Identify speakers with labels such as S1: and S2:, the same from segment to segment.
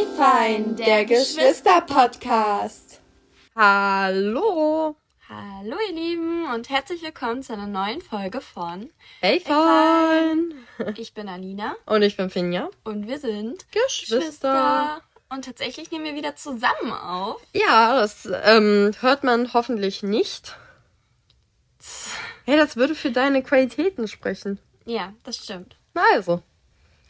S1: Ey fein, der Geschwister-Podcast.
S2: Hallo.
S1: Hallo ihr Lieben und herzlich willkommen zu einer neuen Folge von
S2: Ey fein.
S1: Ich bin Alina.
S2: Und ich bin Finja.
S1: Und wir sind
S2: Geschwister. Geschwister.
S1: Und tatsächlich nehmen wir wieder zusammen auf.
S2: Ja, das ähm, hört man hoffentlich nicht. Hey, das würde für deine Qualitäten sprechen.
S1: Ja, das stimmt.
S2: Na also.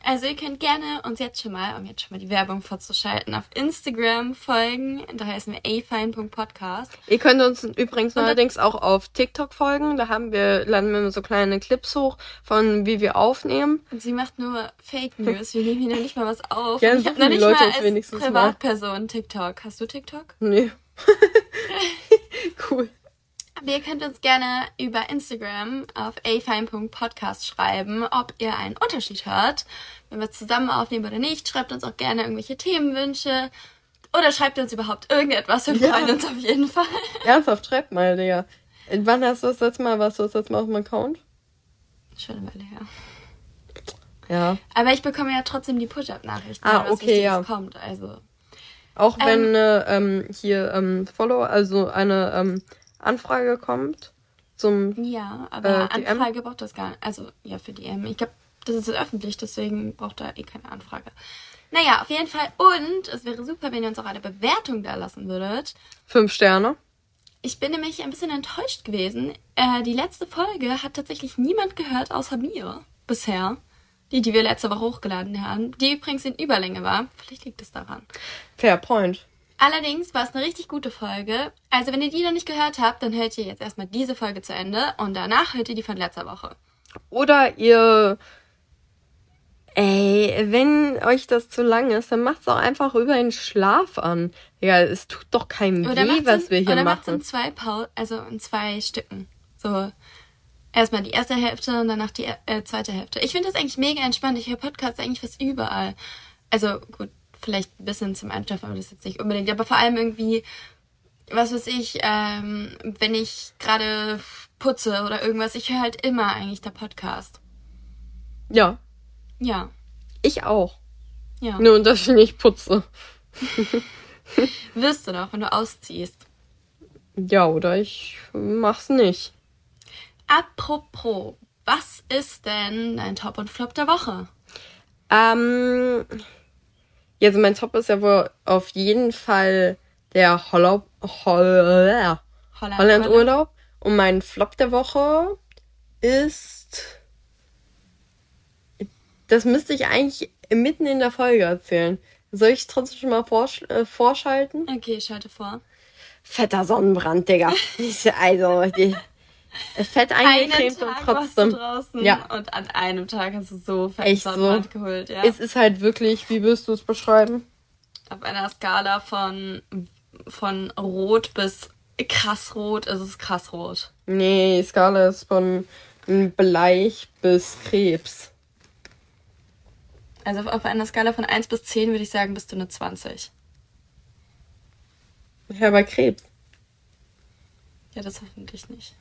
S1: Also ihr könnt gerne uns jetzt schon mal, um jetzt schon mal die Werbung vorzuschalten, auf Instagram folgen. Da heißen wir afine.podcast.
S2: Ihr könnt uns übrigens neuerdings auch auf TikTok folgen. Da haben wir, laden wir so kleine Clips hoch von wie wir aufnehmen.
S1: Und sie macht nur Fake News. Wir nehmen hier noch nicht mal was auf. Ja, ich habe noch nicht Leute mal als wenigstens Privatperson mal. TikTok. Hast du TikTok?
S2: Nee.
S1: cool. Ihr könnt uns gerne über Instagram auf afine.podcast schreiben, ob ihr einen Unterschied hört, wenn wir zusammen aufnehmen oder nicht. Schreibt uns auch gerne irgendwelche Themenwünsche. Oder schreibt uns überhaupt irgendetwas. Wir freuen ja. uns auf jeden Fall.
S2: Ernsthaft, schreibt mal, Digga. Wann hast du das letzte Mal, warst du das letzte Mal auf dem Account?
S1: Schon eine Weile her.
S2: Ja.
S1: Aber ich bekomme ja trotzdem die Push-Up-Nachrichten,
S2: ah, was okay, ja.
S1: kommt. Also.
S2: Auch wenn ähm, ähm, hier ähm, Follow, also eine ähm, Anfrage kommt zum.
S1: Ja, aber äh, Anfrage braucht das gar nicht. Also ja, für DM. Ich glaube, das ist öffentlich, deswegen braucht da eh keine Anfrage. Naja, auf jeden Fall. Und es wäre super, wenn ihr uns auch eine Bewertung da lassen würdet.
S2: Fünf Sterne.
S1: Ich bin nämlich ein bisschen enttäuscht gewesen. Äh, die letzte Folge hat tatsächlich niemand gehört außer mir bisher. Die, die wir letzte Woche hochgeladen haben. Die übrigens in Überlänge war. Vielleicht liegt es daran.
S2: Fair point.
S1: Allerdings war es eine richtig gute Folge. Also wenn ihr die noch nicht gehört habt, dann hört ihr jetzt erstmal diese Folge zu Ende und danach hört ihr die von letzter Woche.
S2: Oder ihr Ey, wenn euch das zu lang ist, dann macht's auch einfach über den Schlaf an. Ja, es tut doch keinem oder weh, was in, wir hier
S1: oder
S2: machen.
S1: Oder in zwei Paul also in zwei Stücken. So erstmal die erste Hälfte und danach die äh, zweite Hälfte. Ich finde das eigentlich mega entspannt. Ich höre Podcasts eigentlich fast überall. Also gut, vielleicht ein bisschen zum Einschlafen, aber das ist jetzt nicht unbedingt. Aber vor allem irgendwie, was weiß ich, ähm, wenn ich gerade putze oder irgendwas, ich höre halt immer eigentlich der Podcast.
S2: Ja.
S1: Ja.
S2: Ich auch.
S1: Ja.
S2: Nur, dass ich nicht putze.
S1: Wirst du doch, wenn du ausziehst.
S2: Ja, oder ich mach's nicht.
S1: Apropos, was ist denn dein Top und Flop der Woche?
S2: Ähm, ja, also mein Top ist ja wohl auf jeden Fall der Holland, Holl Holland, Holland Urlaub. Und mein Flop der Woche ist. Das müsste ich eigentlich mitten in der Folge erzählen. Soll ich trotzdem schon mal vorsch äh, vorschalten?
S1: Okay, ich schalte vor.
S2: Fetter Sonnenbrand, Digga. also, die, Fett eingecremt und trotzdem.
S1: draußen ja. Und an einem Tag hast du so fett Echt so. geholt, ja.
S2: Es ist halt wirklich, wie würdest du es beschreiben?
S1: Auf einer Skala von, von rot bis krass rot ist es krass rot.
S2: Nee, die Skala ist von Bleich bis Krebs.
S1: Also auf einer Skala von 1 bis 10 würde ich sagen, bist du eine 20.
S2: Ja, bei Krebs.
S1: Ja, das hoffentlich nicht.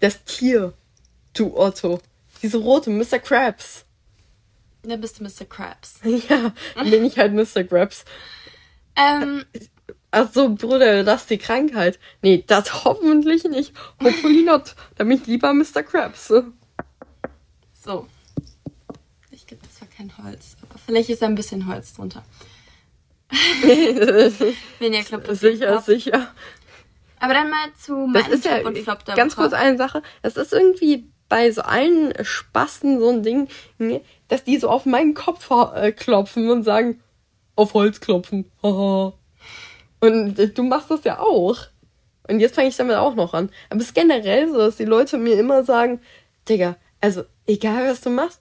S2: Das Tier. Du Otto. Diese rote Mr. Krabs.
S1: Dann bist du Mr. Krabs.
S2: ja, dann bin ich halt Mr. Krabs.
S1: Ähm.
S2: Ach so, Bruder, das ist die Krankheit. Nee, das hoffentlich nicht. Hopefully not. Da bin ich lieber Mr. Krabs.
S1: So. Ich glaube, das war kein Holz. Aber vielleicht ist da ein bisschen Holz drunter. Wenn ihr klappt,
S2: sicher, sicher.
S1: Aber dann mal zu meinem
S2: das ist Top ja, und Flop der Ganz kurz eine Sache. Das ist irgendwie bei so allen Spasten so ein Ding, dass die so auf meinen Kopf äh, klopfen und sagen, auf Holz klopfen. Haha. und du machst das ja auch. Und jetzt fange ich damit auch noch an. Aber es ist generell so, dass die Leute mir immer sagen, Digga, also egal was du machst,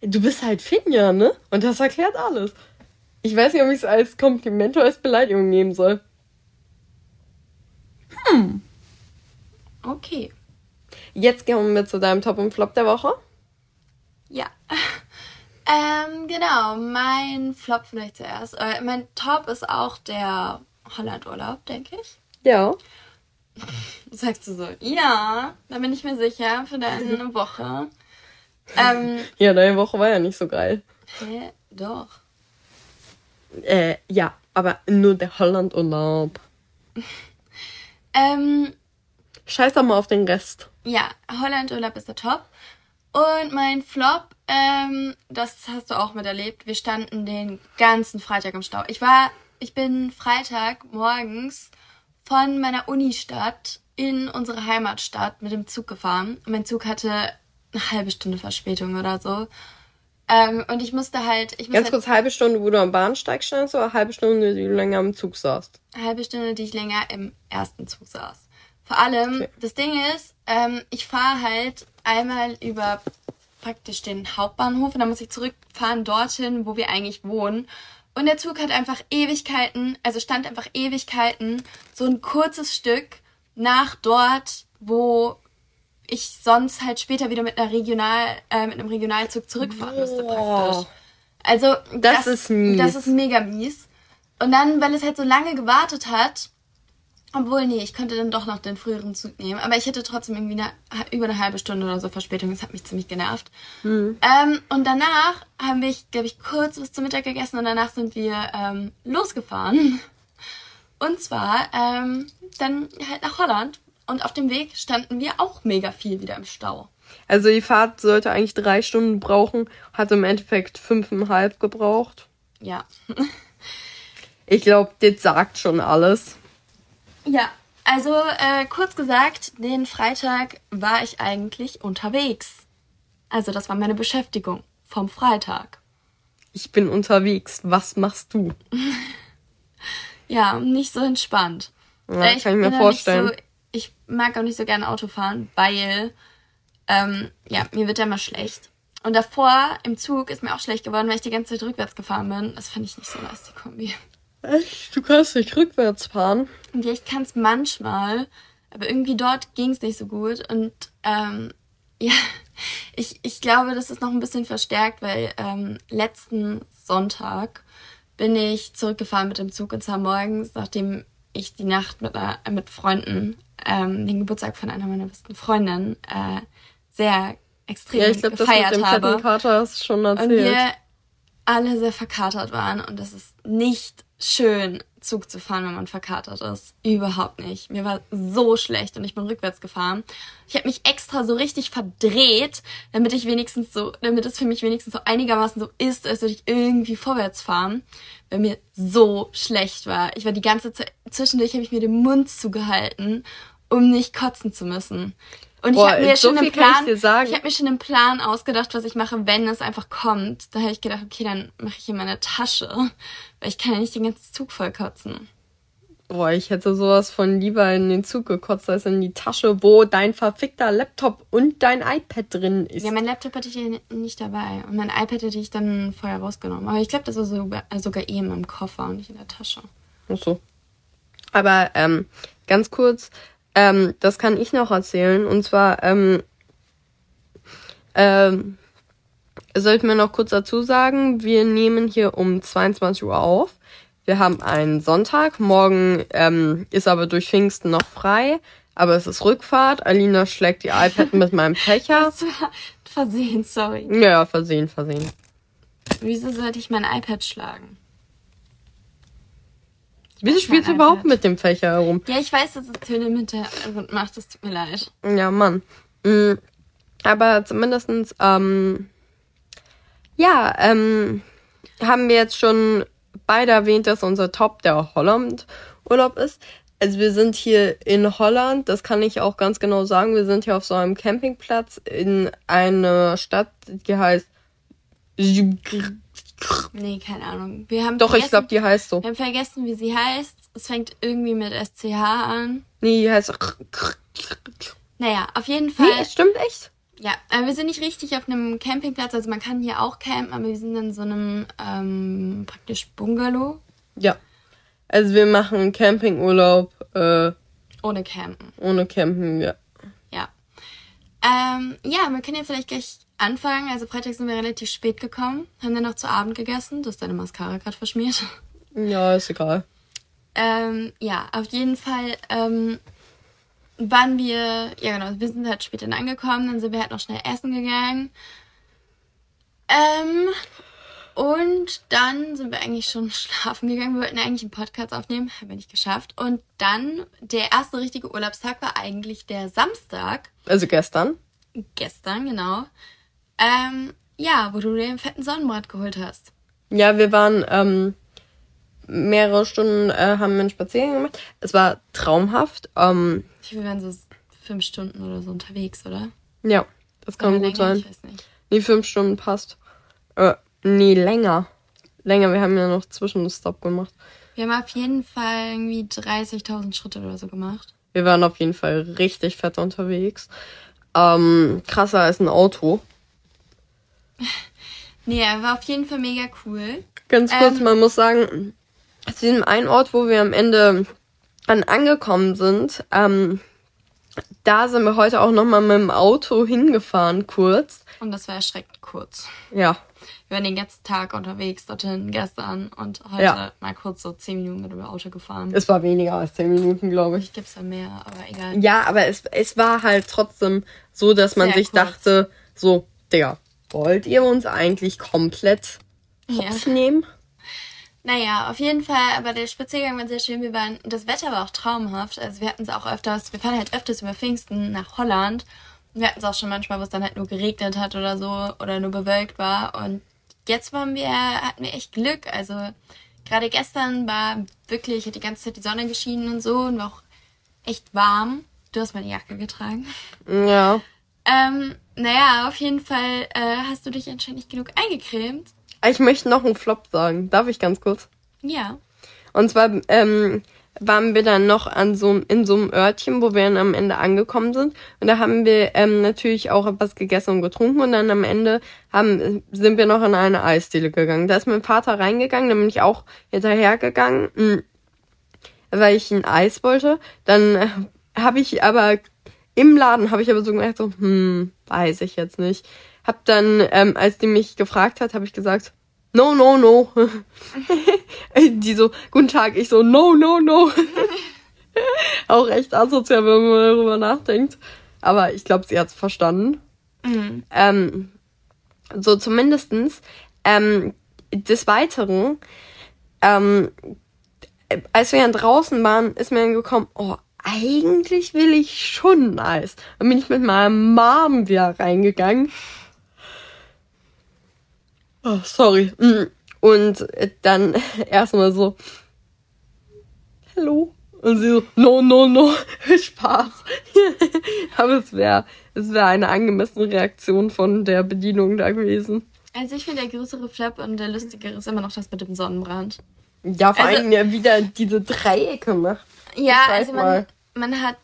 S2: du bist halt Finja, ne? Und das erklärt alles. Ich weiß nicht, ob ich es als Kompliment oder als Beleidigung nehmen soll.
S1: Hm. Okay.
S2: Jetzt gehen wir zu deinem Top und Flop der Woche.
S1: Ja. Ähm, genau, mein Flop vielleicht zuerst. Äh, mein Top ist auch der Hollandurlaub, denke ich.
S2: Ja.
S1: Sagst du so, ja, da bin ich mir sicher für deine Woche. Ähm,
S2: ja, deine Woche war ja nicht so geil.
S1: Hä? Doch.
S2: Äh, ja, aber nur der Hollandurlaub.
S1: Ähm,
S2: Scheiß doch mal auf den Rest.
S1: ja, Hollandurlaub ist der Top. Und mein Flop, ähm, das hast du auch miterlebt. Wir standen den ganzen Freitag im Stau. Ich war, ich bin Freitag morgens von meiner Unistadt in unsere Heimatstadt mit dem Zug gefahren. Und mein Zug hatte eine halbe Stunde Verspätung oder so. Ähm, und ich musste halt, ich musste
S2: Ganz
S1: halt
S2: kurz, halbe Stunde, wo du am Bahnsteig standst, oder halbe Stunde, die du länger am Zug saßt?
S1: halbe Stunde, die ich länger im ersten Zug saß. Vor allem,
S2: Okay.
S1: das Ding ist, ähm, ich fahre halt einmal über praktisch den Hauptbahnhof und dann muss ich zurückfahren dorthin, wo wir eigentlich wohnen. Und der Zug hat einfach Ewigkeiten, also stand einfach Ewigkeiten, so ein kurzes Stück nach dort, wo ich sonst halt später wieder mit einer Regional, äh, mit einem Regionalzug zurückfahren müsste
S2: Boah.
S1: praktisch. Also
S2: Das ist mies.
S1: Das ist mega mies. Und dann, weil es halt so lange gewartet hat, obwohl, nee, ich könnte dann doch noch den früheren Zug nehmen. Aber ich hätte trotzdem irgendwie eine, über eine halbe Stunde oder so Verspätung. Das hat mich ziemlich genervt.
S2: Hm.
S1: Ähm, und danach haben wir, glaube ich, kurz was zum Mittag gegessen und danach sind wir ähm, losgefahren. Und zwar ähm, dann halt nach Holland. Und auf dem Weg standen wir auch mega viel wieder im Stau.
S2: Also die Fahrt sollte eigentlich drei Stunden brauchen, hat im Endeffekt fünfeinhalb gebraucht.
S1: Ja.
S2: Ich glaube, das sagt schon alles.
S1: Ja, also äh, kurz gesagt, den Freitag war ich eigentlich unterwegs. Also das war meine Beschäftigung vom Freitag.
S2: Ich bin unterwegs. Was machst du?
S1: Ja, nicht so entspannt.
S2: Ja,
S1: Äh,
S2: kann ich mir vorstellen.
S1: Nicht so, ich mag auch nicht so gerne Auto fahren, weil ähm, ja, mir wird ja immer schlecht. Und davor im Zug ist mir auch schlecht geworden, weil ich die ganze Zeit rückwärts gefahren bin. Das fand ich nicht so nice, die Kombi.
S2: Echt? Du kannst nicht rückwärts fahren?
S1: Und ja, ich kann es manchmal, aber irgendwie dort ging es nicht so gut. Und ähm, ja, ich, ich glaube, das ist noch ein bisschen verstärkt, weil ähm, letzten Sonntag bin ich zurückgefahren mit dem Zug und zwar morgens, nachdem ich die Nacht mit, einer, mit Freunden, ähm, den Geburtstag von einer meiner besten Freundinnen, äh, sehr extrem
S2: Ja, ich glaube, das mit
S1: gefeiert
S2: dem
S1: habe
S2: Kater hast schon
S1: und
S2: erzählt.
S1: wir alle sehr verkatert waren und es ist nicht schön, Zug zu fahren, wenn man verkatert ist. Überhaupt nicht. Mir war so schlecht und ich bin rückwärts gefahren. Ich habe mich extra so richtig verdreht, damit ich wenigstens so, damit es für mich wenigstens so einigermaßen so ist, als würde ich irgendwie vorwärts fahren, weil mir so schlecht war. Ich war die ganze Zeit, zwischendurch habe ich mir den Mund zugehalten, um nicht kotzen zu müssen. Und
S2: Boah,
S1: ich habe mir
S2: so
S1: schon einen
S2: ich
S1: Plan,
S2: sagen.
S1: ich habe mir schon einen Plan ausgedacht, was ich mache, wenn es einfach kommt. Da habe ich gedacht, okay, dann mache ich in meine Tasche, weil ich kann ja nicht den ganzen Zug voll kotzen.
S2: Boah, ich hätte sowas von lieber in den Zug gekotzt als in die Tasche, wo dein verfickter Laptop und dein iPad drin ist.
S1: Ja, mein Laptop hatte ich hier nicht dabei und mein iPad hätte ich dann vorher rausgenommen. Aber ich glaube, das war sogar, sogar eh in meinem Koffer und nicht in der Tasche.
S2: Ach so. Aber ähm, ganz kurz, ähm, das kann ich noch erzählen. Und zwar, ähm, ähm, soll ich mir noch kurz dazu sagen, wir nehmen hier um 22 Uhr auf. Wir haben einen Sonntag. Morgen ähm, ist aber durch Pfingsten noch frei. Aber es ist Rückfahrt. Alina schlägt die iPad mit meinem Fächer.
S1: Das war Versehen, sorry.
S2: Ja, versehen, versehen.
S1: Wieso sollte ich mein iPad schlagen?
S2: Wieso spielst du überhaupt
S1: iPad.
S2: mit dem Fächer herum?
S1: Ja, ich weiß, dass es Töne im Hintergrund macht. Das tut mir leid.
S2: Ja, Mann. Mm, Aber zumindestens, ähm, ja, ähm, haben wir jetzt schon beide erwähnt, dass unser Top der Holland-Urlaub ist. Also wir sind hier in Holland, das kann ich auch ganz genau sagen. Wir sind hier auf so einem Campingplatz in einer Stadt, die heißt.
S1: Nee, keine Ahnung. Wir haben
S2: Doch, ich glaube, die heißt so.
S1: Wir haben vergessen, wie sie heißt. Es fängt irgendwie mit SCH an.
S2: Nee, die heißt.
S1: Naja, auf jeden Fall.
S2: Nee, stimmt echt.
S1: Ja, äh, wir sind nicht richtig auf einem Campingplatz. Also man kann hier auch campen, aber wir sind in so einem ähm, praktisch Bungalow
S2: Ja. Also wir machen einen Campingurlaub äh,
S1: ohne Campen.
S2: ohne Campen, ja.
S1: Ja. Ähm, ja, wir können ja vielleicht gleich anfangen. Also Freitag sind wir relativ spät gekommen, haben dann noch zu Abend gegessen. Du hast deine Mascara gerade verschmiert.
S2: Ja, ist egal.
S1: Ähm, ja, auf jeden Fall ähm, waren wir, ja genau, wir sind halt später angekommen, dann sind wir halt noch schnell essen gegangen. Ähm, Und dann sind wir eigentlich schon schlafen gegangen. Wir wollten eigentlich einen Podcast aufnehmen, haben wir nicht geschafft. Und dann, der erste richtige Urlaubstag war eigentlich der Samstag.
S2: Also gestern.
S1: Gestern, genau. Ähm, ja, wo du dir einen fetten Sonnenbrand geholt hast.
S2: Ja, wir waren ähm, mehrere Stunden, äh, haben wir einen Spaziergang gemacht. Es war traumhaft. Ähm,
S1: wir waren so fünf Stunden oder so unterwegs, oder?
S2: Ja, das kann oder gut länger? sein. Ich weiß nicht. Nee, fünf Stunden passt. Äh, nee, länger. Länger, wir haben ja noch Zwischenstopp gemacht.
S1: Wir haben auf jeden Fall irgendwie 30.000 Schritte oder so gemacht.
S2: Wir waren auf jeden Fall richtig fett unterwegs. Ähm, krasser als ein Auto.
S1: Nee, er war auf jeden Fall mega cool.
S2: Ganz kurz, ähm, man muss sagen, zu diesem einen Ort, wo wir am Ende dann angekommen sind, ähm, da sind wir heute auch nochmal mit dem Auto hingefahren, kurz.
S1: Und das war erschreckend kurz.
S2: Ja.
S1: Wir waren den ganzen Tag unterwegs, dorthin gestern und heute ja. mal kurz so 10 Minuten mit dem Auto gefahren.
S2: Es war weniger als 10 Minuten, glaube ich.
S1: Ich gibt's ja mehr, aber egal.
S2: Ja, aber es, es war halt trotzdem so, dass man Sehr sich kurz. dachte, so, Digga, wollt ihr uns eigentlich komplett hops ja. nehmen?
S1: Naja, auf jeden Fall, aber der Spaziergang war sehr schön. Wir waren, das Wetter war auch traumhaft. Also wir hatten es auch öfters, wir fahren halt öfters über Pfingsten nach Holland. Wir hatten es auch schon manchmal, wo es dann halt nur geregnet hat oder so oder nur bewölkt war. Und jetzt waren wir, hatten wir echt Glück. Also gerade gestern war wirklich, hat die ganze Zeit die Sonne geschienen und so und war auch echt warm. Du hast meine Jacke getragen.
S2: Ja.
S1: Ähm, naja, auf jeden Fall äh, hast du dich anscheinend nicht genug eingecremt.
S2: Ich möchte noch einen Flop sagen. Darf ich ganz kurz?
S1: Ja.
S2: Und zwar ähm, waren wir dann noch an so in so einem Örtchen, wo wir dann am Ende angekommen sind. Und da haben wir ähm, natürlich auch etwas gegessen und getrunken. Und dann am Ende haben, sind wir noch in eine Eisdiele gegangen. Da ist mein Vater reingegangen, dann bin ich auch hinterhergegangen, mh, hm, weil ich ein Eis wollte. Dann äh, habe ich aber im Laden habe ich aber so gemerkt, so, hm, weiß ich jetzt nicht. Hab dann, ähm, als die mich gefragt hat, habe ich gesagt, no, no, no. die so, guten Tag, ich so, no, no, no. Auch echt asozial, wenn man darüber nachdenkt. Aber ich glaube, sie hat's verstanden. Mhm. Ähm, so zumindestens. Ähm, des Weiteren, ähm, als wir dann draußen waren, ist mir dann gekommen, oh, eigentlich will ich schon Eis. Dann bin ich mit meiner Mom wieder reingegangen Oh, sorry. Mm. Und dann erstmal so, hallo. Und sie so, no, no, no, Spaß. Aber es wäre es wäre eine angemessene Reaktion von der Bedienung da gewesen.
S1: Also ich finde der größere Flap und der lustigere ist immer noch das mit dem Sonnenbrand.
S2: Ja, vor also, allem ja wieder diese Dreiecke macht.
S1: Ja, also man, man hat,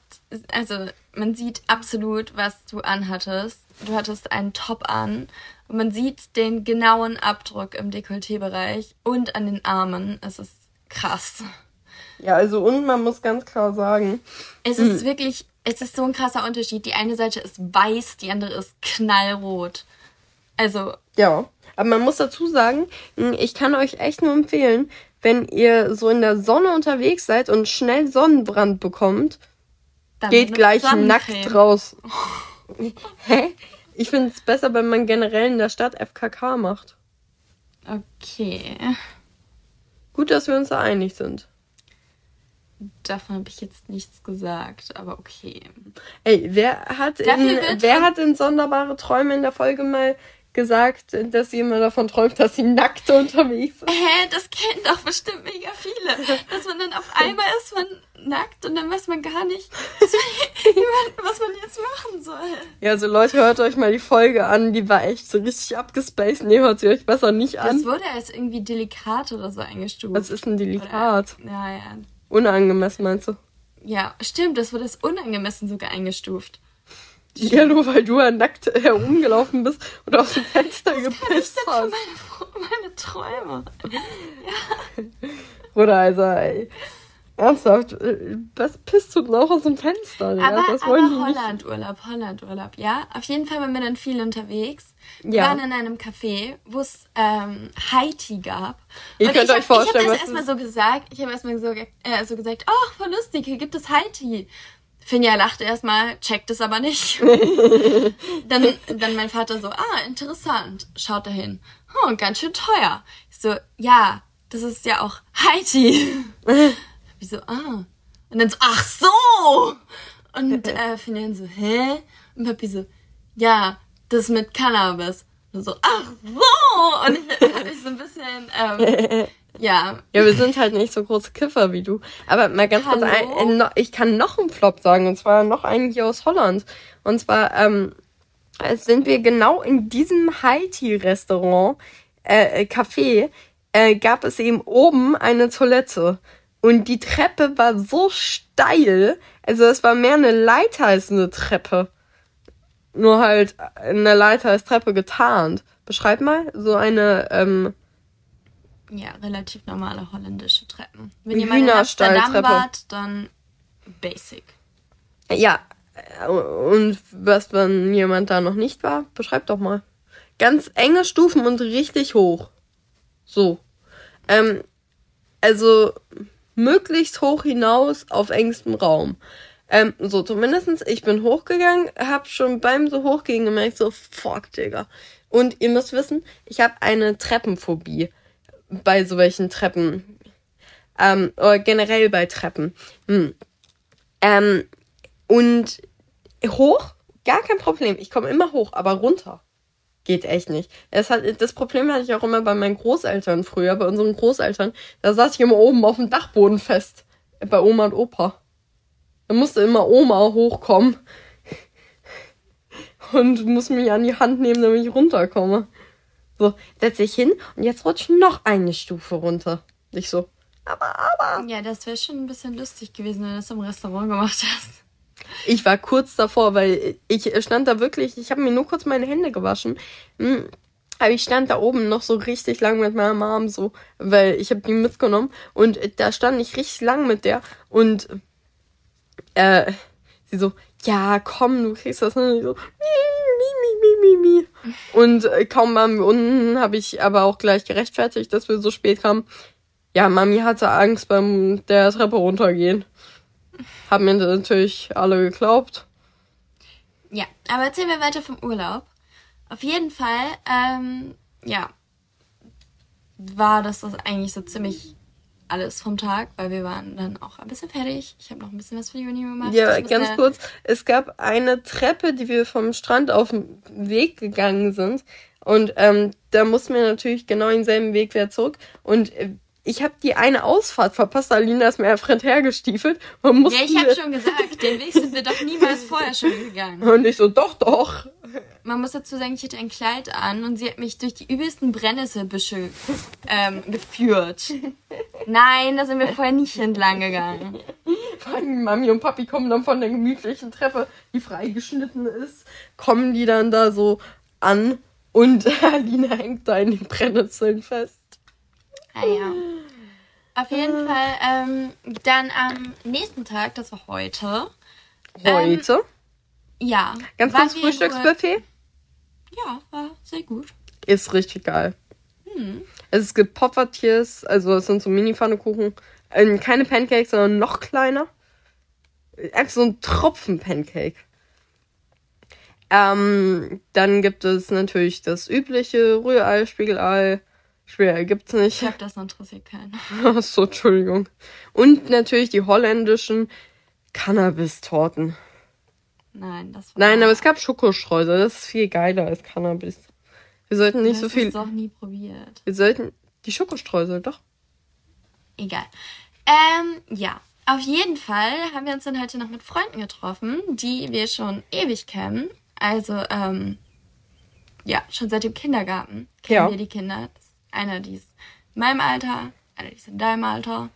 S1: also man sieht absolut, was du anhattest. Du hattest einen Top an und man sieht den genauen Abdruck im Dekolleté-Bereich und an den Armen. Es ist krass.
S2: Ja, also und man muss ganz klar sagen.
S1: Es ist hm. wirklich, es ist so ein krasser Unterschied. Die eine Seite ist weiß, die andere ist knallrot. Also.
S2: Ja, aber man muss dazu sagen, ich kann euch echt nur empfehlen, wenn ihr so in der Sonne unterwegs seid und schnell Sonnenbrand bekommt, geht gleich nackt raus. Hä? Ich finde es besser, wenn man generell in der Stadt FKK macht.
S1: Okay.
S2: Gut, dass wir uns da einig sind.
S1: Davon habe ich jetzt nichts gesagt, aber okay.
S2: Ey, wer hat, in, wer hat in sonderbare Träume in der Folge mal gesagt, dass sie immer davon träumt, dass sie nackt unterwegs ist.
S1: Hä, das kennen doch bestimmt mega viele. Dass man dann auf einmal ist man nackt und dann weiß man gar nicht, was man jetzt machen soll.
S2: Ja, also Leute, hört euch mal die Folge an, die war echt so richtig abgespaced. Nee, hört sie euch besser nicht an.
S1: Das wurde als irgendwie delikat oder so eingestuft.
S2: Was ist ein Delikat?
S1: Oder, ja, ja.
S2: Unangemessen meinst du?
S1: Ja, stimmt, das wurde als unangemessen sogar eingestuft.
S2: Ja, nur weil du ja nackt herumgelaufen bist und aus dem Fenster Was gepisst hast.
S1: Meine, meine Träume. Ja.
S2: Oder also, ey. Ernsthaft, äh, was pisst du denn auch aus dem Fenster?
S1: Ja? Aber, das aber Hollandurlaub, Hollandurlaub, ja. Auf jeden Fall waren wir dann viel unterwegs. Wir ja. waren in einem Café, wo es ähm, Haiti gab.
S2: Ihr und könnt
S1: ich
S2: euch hab, vorstellen,
S1: ich habe das erstmal so gesagt. Ich habe erstmal so, äh, so gesagt, ach, voll lustig, hier gibt es Haiti Finja lachte erstmal, checkt es aber nicht. dann, dann mein Vater so, ah, interessant. Schaut dahin. Oh, ganz schön teuer. Ich so, ja, das ist ja auch Haiti. Wie so, ah. Und dann so, ach so! Und äh, Finja so, hä? Und Papi so, ja, das mit Cannabis. Und so, ach so! Und ich, ich so ein bisschen, ähm, ja.
S2: Ja, wir sind halt nicht so große Kiffer wie du. Aber mal ganz kurz, ein, äh, ich kann noch einen Flop sagen, und zwar noch einen hier aus Holland. Und zwar ähm, sind wir genau in diesem Haiti-Restaurant, äh, Café, äh, gab es eben oben eine Toilette. Und die Treppe war so steil, also es war mehr eine Leiter als eine Treppe. Nur halt eine Leiter als Treppe getarnt. Beschreib mal so eine, ähm,
S1: ja, relativ normale holländische Treppen. Wenn ihr mal in Amsterdam wart, dann basic.
S2: Ja, und was, wenn jemand da noch nicht war? Beschreib doch mal. Ganz enge Stufen und richtig hoch. So. Ähm, also möglichst hoch hinaus auf engstem Raum. Ähm, so, zumindestens ich bin hochgegangen, hab schon beim so hochgehen gemerkt, so, fuck, Digga. Und ihr müsst wissen, ich habe eine Treppenphobie bei so welchen Treppen. Ähm, oder generell bei Treppen. Hm. Ähm, und hoch, gar kein Problem. Ich komme immer hoch, aber runter geht echt nicht. Das, hat, das Problem hatte ich auch immer bei meinen Großeltern früher, bei unseren Großeltern. Da saß ich immer oben auf dem Dachboden fest. Bei Oma und Opa. Da musste immer Oma hochkommen. Und muss mich an die Hand nehmen, damit ich runterkomme. So, setze ich hin und jetzt rutscht noch eine Stufe runter. Ich so, aber, aber.
S1: Ja, das wäre schon ein bisschen lustig gewesen, wenn du das im Restaurant gemacht hast.
S2: Ich war kurz davor, weil ich stand da wirklich, ich habe mir nur kurz meine Hände gewaschen. Hm, aber ich stand da oben noch so richtig lang mit meiner Mom so, weil ich habe die mitgenommen und da stand ich richtig lang mit der und äh, sie so, ja, komm, du kriegst das. Und so, mi, mi, mi, mi. Und äh, kaum waren wir unten, habe ich aber auch gleich gerechtfertigt, dass wir so spät kamen. Ja, Mami hatte Angst beim der Treppe runtergehen. Haben mir natürlich alle geglaubt.
S1: Ja, aber erzählen wir weiter vom Urlaub. Auf jeden Fall, ähm, ja, war das, das eigentlich so ziemlich alles vom Tag, weil wir waren dann auch ein bisschen fertig. Ich habe noch ein bisschen was für die Uni gemacht.
S2: Ja, ganz kurz. Es gab eine Treppe, die wir vom Strand auf den Weg gegangen sind. Und ähm, da mussten wir natürlich genau denselben Weg wieder zurück. Und äh, ich habe die eine Ausfahrt verpasst. Alina ist mir einfach hergestiefelt.
S1: ja, ich habe schon gesagt, den Weg sind wir doch niemals vorher schon gegangen.
S2: Und ich so, doch, doch.
S1: Man muss dazu sagen, ich hatte ein Kleid an und sie hat mich durch die übelsten Brennnesselbüsche ähm, geführt. Nein, da sind wir vorher nicht entlang gegangen.
S2: Vor allem Mami und Papi kommen dann von der gemütlichen Treppe, die freigeschnitten ist, kommen die dann da so an und Alina hängt da in den Brennnesseln fest.
S1: Ah ja. Auf jeden Fall, ähm, dann am nächsten Tag, das war heute.
S2: Heute? Ähm,
S1: ja.
S2: Ganz kurz Frühstücksbuffet?
S1: Ja, war sehr gut.
S2: Ist richtig geil. Hm. Es gibt Poffertiers, also es sind so Mini-Pfannekuchen. Ähm, keine Pancakes, sondern noch kleiner. Einfach so ein Tropfen-Pancake. Ähm, dann gibt es natürlich das übliche Rührei, Spiegelei, Schwer gibt's nicht.
S1: Ich hab das interessiert keinen.
S2: Achso, Entschuldigung. Und natürlich die holländischen Cannabis-Torten.
S1: Nein, das
S2: war. Nein, aber es gab Schokostreusel. Das ist viel geiler als Cannabis. Wir sollten nicht
S1: das
S2: so viel.
S1: Ich noch nie probiert.
S2: Wir sollten. Die Schokostreusel, doch.
S1: Egal. Ähm, ja. Auf jeden Fall haben wir uns dann heute noch mit Freunden getroffen, die wir schon ewig kennen. Also, ähm, ja, schon seit dem Kindergarten kennen ja. wir die Kinder. Einer, die ist in meinem Alter, einer, die ist in deinem Alter.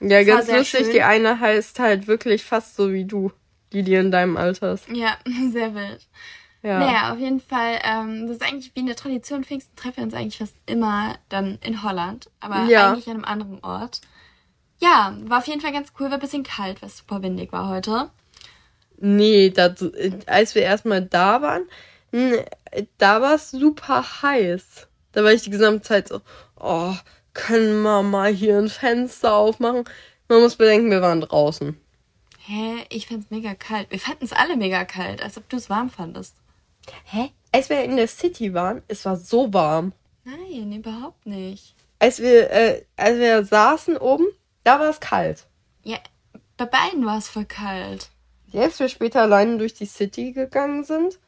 S2: Ja, das ganz lustig. Schön. Die eine heißt halt wirklich fast so wie du, die, die in deinem Alter ist.
S1: Ja, sehr wild. Ja. Naja, auf jeden Fall, ähm, das ist eigentlich wie eine Tradition. Pfingsten treffen wir uns eigentlich fast immer dann in Holland, aber ja. eigentlich an einem anderen Ort. Ja, war auf jeden Fall ganz cool, war ein bisschen kalt, weil es super windig war heute.
S2: Nee, das, als wir erstmal da waren, da war es super heiß. Da war ich die gesamte Zeit so, oh, können wir mal hier ein Fenster aufmachen? Man muss bedenken, wir waren draußen.
S1: Hä? Ich fand's mega kalt. Wir fanden es alle mega kalt, als ob du es warm fandest.
S2: Hä? Als wir in der City waren, es war so warm.
S1: Nein, überhaupt nicht.
S2: Als wir, äh, als wir saßen oben, da war es kalt.
S1: Ja, bei beiden war es voll kalt.
S2: Als wir später alleine durch die City gegangen sind,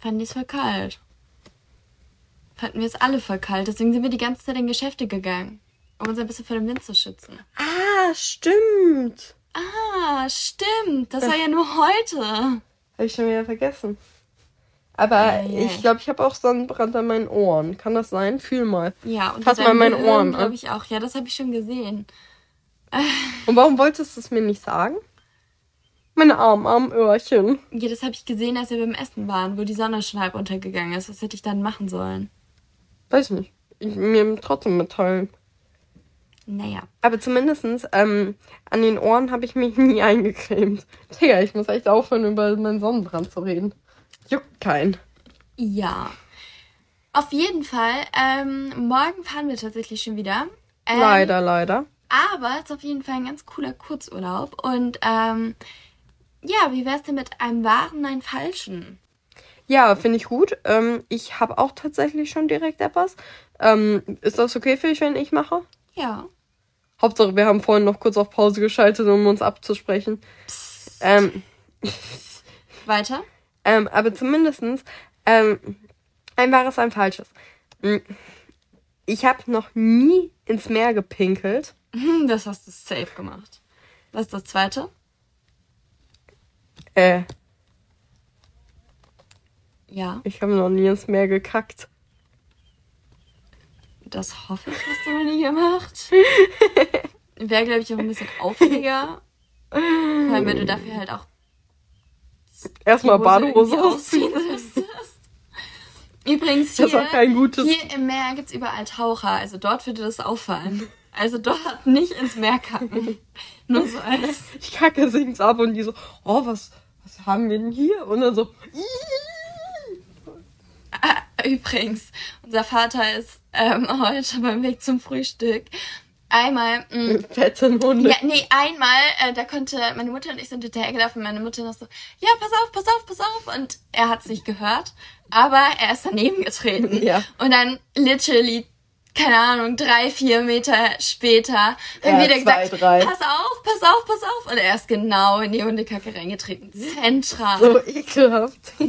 S1: Fanden die es voll kalt. Fanden wir es alle voll kalt. Deswegen sind wir die ganze Zeit in Geschäfte gegangen. Um uns ein bisschen vor dem Wind zu schützen.
S2: Ah, stimmt.
S1: Ah, stimmt. Das war ja nur heute.
S2: Habe ich schon wieder vergessen. Aber
S1: Ja, ja.
S2: ich glaube, ich habe auch Sonnenbrand an meinen Ohren. Kann das sein? Fühl mal.
S1: Ja, und
S2: Fass mal meine Ohren an.
S1: glaube ich auch. Ja, das habe ich schon gesehen.
S2: Und warum wolltest du es mir nicht sagen? Meine armen, armen Öhrchen.
S1: Ja, das habe ich gesehen, als wir beim Essen waren, wo die Sonne schon halb untergegangen ist. Was hätte ich dann machen sollen?
S2: Weiß nicht. Ich, mir trotzdem mitteilen.
S1: Naja.
S2: Aber zumindestens ähm, an den Ohren habe ich mich nie eingecremt. Digga, ich muss echt aufhören, über meinen Sonnenbrand zu reden. Juckt keinen.
S1: Ja. Auf jeden Fall, ähm, morgen fahren wir tatsächlich schon wieder. Ähm,
S2: leider, leider.
S1: Aber es ist auf jeden Fall ein ganz cooler Kurzurlaub. Und ähm, ja, wie wär's denn mit einem wahren, nein, falschen?
S2: Ja, finde ich gut. Ähm, ich habe auch tatsächlich schon direkt etwas. Ähm, ist das okay für dich, wenn ich mache?
S1: Ja.
S2: Hauptsache, wir haben vorhin noch kurz auf Pause geschaltet, um uns abzusprechen. Ähm,
S1: Weiter?
S2: ähm, aber zumindestens ähm, ein wahres, ein falsches. Mm, Ich habe noch nie ins Meer gepinkelt.
S1: Hm, Das hast du safe gemacht. Was ist das zweite?
S2: Äh,
S1: Ja,
S2: ich habe noch nie ins Meer gekackt.
S1: Das hoffe ich, hast du noch nie gemacht. Wäre, glaube ich, auch ein bisschen aufwendiger. Vor allem, wenn du dafür halt auch
S2: Erstmal Badehose ausziehen.
S1: müsstest. Übrigens, hier,
S2: war kein gutes.
S1: hier im Meer gibt es überall Taucher. Also dort würde das auffallen. Also dort nicht ins Meer kacken. Nur so als...
S2: Ich kacke sing's ab und die so, oh, was, was haben wir denn hier? Und dann so,
S1: Ah, übrigens, unser Vater ist ähm, heute beim Weg zum Frühstück einmal... Mh,
S2: fette Hunde.
S1: Ja, nee, einmal, äh, da konnte, meine Mutter und ich sind hinterhergelaufen, meine Mutter noch so, ja, pass auf, pass auf, pass auf. Und er hat es nicht gehört, aber er ist daneben getreten.
S2: Ja.
S1: Und dann literally, keine Ahnung, drei, vier Meter später, haben
S2: Ja,
S1: gesagt,
S2: drei.
S1: pass auf, pass auf, pass auf. Und er ist genau in die Hundekacke reingetreten. Zentral.
S2: So ekelhaft.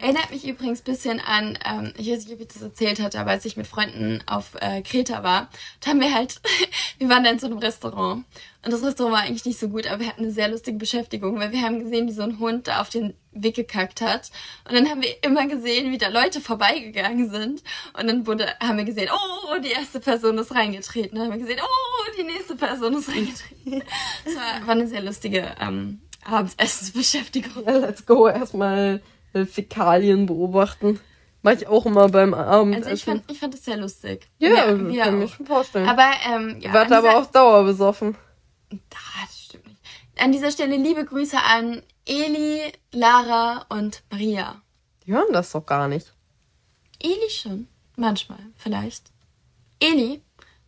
S1: Erinnert mich übrigens ein bisschen an, ähm, ich weiß nicht, ob ich das erzählt hatte, aber als ich mit Freunden auf äh, Kreta war, da haben wir halt, wir waren da in so einem Restaurant und das Restaurant war eigentlich nicht so gut, aber wir hatten eine sehr lustige Beschäftigung, weil wir haben gesehen, wie so ein Hund da auf den Weg gekackt hat und dann haben wir immer gesehen, wie da Leute vorbeigegangen sind und dann wurde, haben wir gesehen, oh, die erste Person ist reingetreten, dann haben wir gesehen, oh, die nächste Person ist reingetreten. Das war, war eine sehr lustige ähm, Abendsessensbeschäftigung.
S2: Ja, let's go. Erstmal Fäkalien beobachten. Mach ich auch immer beim Abendessen.
S1: Also ich fand, ich fand es sehr lustig.
S2: ja,
S1: wir
S2: kann mir
S1: auch.
S2: schon vorstellen.
S1: Aber ähm, ja,
S2: Wart
S1: an
S2: aber
S1: dieser-
S2: auf Dauer besoffen.
S1: Ah, das stimmt nicht. An dieser Stelle liebe Grüße an Eli, Lara und Maria.
S2: Die hören das doch gar nicht.
S1: Eli schon. Manchmal, vielleicht. Eli,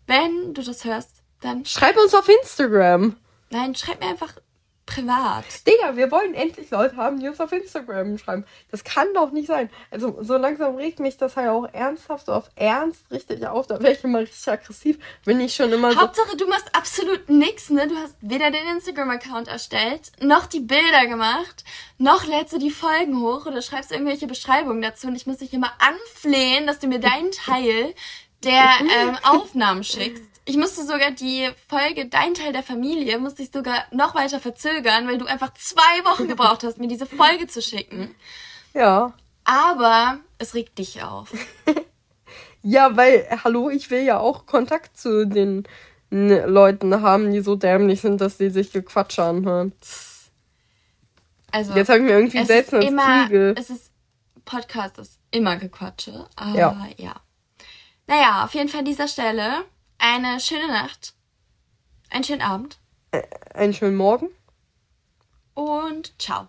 S1: wenn du das hörst, dann sch
S2: Schreib uns auf Instagram.
S1: nein, schreib mir einfach privat.
S2: Digga, wir wollen endlich Leute haben, die uns auf Instagram schreiben. Das kann doch nicht sein. Also so langsam regt mich das halt auch ernsthaft, so auf Ernst richtig auf. Da wäre ich immer richtig aggressiv, wenn ich schon immer so...
S1: Hauptsache, du machst absolut nix, ne? Du hast weder den Instagram-Account erstellt, noch die Bilder gemacht, noch lädst du die Folgen hoch oder schreibst irgendwelche Beschreibungen dazu und ich muss dich immer anflehen, dass du mir deinen Teil der ähm, Aufnahmen schickst. Ich musste sogar die Folge Dein Teil der Familie, musste ich sogar noch weiter verzögern, weil du einfach zwei Wochen gebraucht hast, mir diese Folge zu schicken.
S2: Ja.
S1: Aber es regt dich auf.
S2: Ja, weil, hallo, ich will ja auch Kontakt zu den Leuten haben, die so dämlich sind, dass sie sich Gequatsche anhören.
S1: Also
S2: Jetzt habe ich mir irgendwie
S1: es
S2: selbst
S1: ist
S2: ins
S1: immer,
S2: Kriegel.
S1: es ist Podcast ist immer Gequatsche, aber
S2: Ja.
S1: ja. Naja, auf jeden Fall an dieser Stelle eine schöne Nacht, einen schönen Abend
S2: Einen schönen Morgen.
S1: und ciao.